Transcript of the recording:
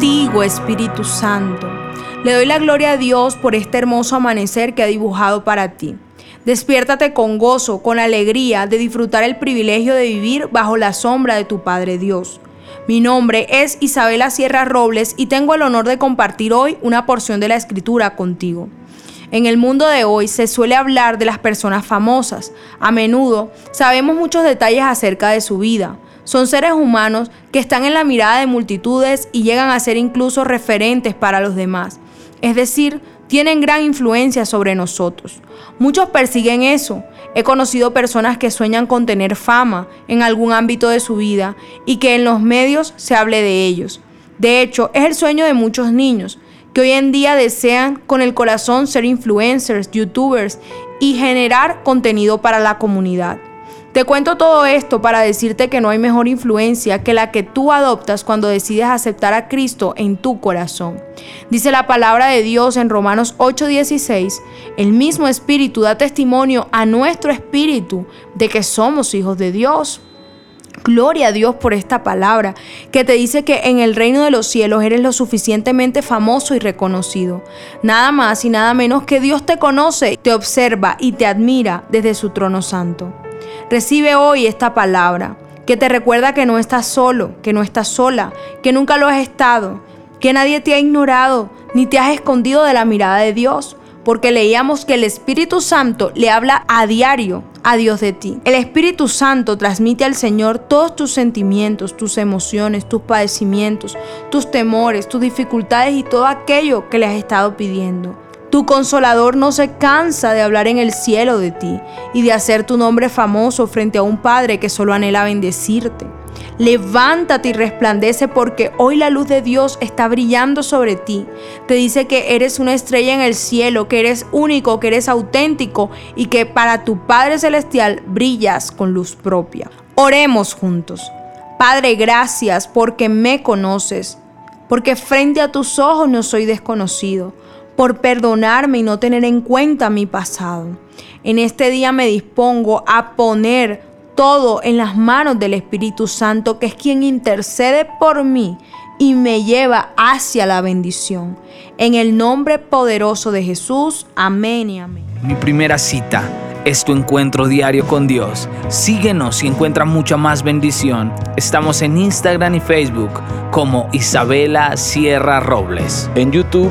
vivo, Espíritu Santo. Le doy la gloria a Dios por este hermoso amanecer que ha dibujado para ti. Despiértate con gozo, con alegría de disfrutar el privilegio de vivir bajo la sombra de tu Padre Dios. Mi nombre es Isabela Sierra Robles y tengo el honor de compartir hoy una porción de la escritura contigo. En el mundo de hoy se suele hablar de las personas famosas. A menudo sabemos muchos detalles acerca de su vida. Son seres humanos que están en la mirada de multitudes y llegan a ser incluso referentes para los demás. Es decir, tienen gran influencia sobre nosotros. Muchos persiguen eso. He conocido personas que sueñan con tener fama en algún ámbito de su vida y que en los medios se hable de ellos. De hecho, es el sueño de muchos niños que hoy en día desean con el corazón ser influencers, youtubers y generar contenido para la comunidad. Te cuento todo esto para decirte que no hay mejor influencia que la que tú adoptas cuando decides aceptar a Cristo en tu corazón. Dice la palabra de Dios en Romanos 8:16, el mismo Espíritu da testimonio a nuestro espíritu de que somos hijos de Dios. Gloria a Dios por esta palabra que te dice que en el reino de los cielos eres lo suficientemente famoso y reconocido. Nada más y nada menos que Dios te conoce, te observa y te admira desde su trono santo. Recibe hoy esta palabra que te recuerda que no estás solo, que no estás sola, que nunca lo has estado, que nadie te ha ignorado ni te has escondido de la mirada de Dios porque leíamos que el Espíritu Santo le habla a diario a Dios de ti. El Espíritu Santo transmite al Señor todos tus sentimientos, tus emociones, tus padecimientos, tus temores, tus dificultades y todo aquello que le has estado pidiendo. Tu consolador no se cansa de hablar en el cielo de ti y de hacer tu nombre famoso frente a un Padre que solo anhela bendecirte. Levántate y resplandece porque hoy la luz de Dios está brillando sobre ti. Te dice que eres una estrella en el cielo, que eres único, que eres auténtico y que para tu Padre Celestial brillas con luz propia. Oremos juntos. Padre, gracias porque me conoces, porque frente a tus ojos no soy desconocido, por perdonarme y no tener en cuenta mi pasado. En este día me dispongo a poner todo en las manos del Espíritu Santo, que es quien intercede por mí y me lleva hacia la bendición. En el nombre poderoso de Jesús, amén y amén. Mi primera cita es tu encuentro diario con Dios. Síguenos y encuentra mucha más bendición. Estamos en Instagram y Facebook como Isabela Sierra Robles. En YouTube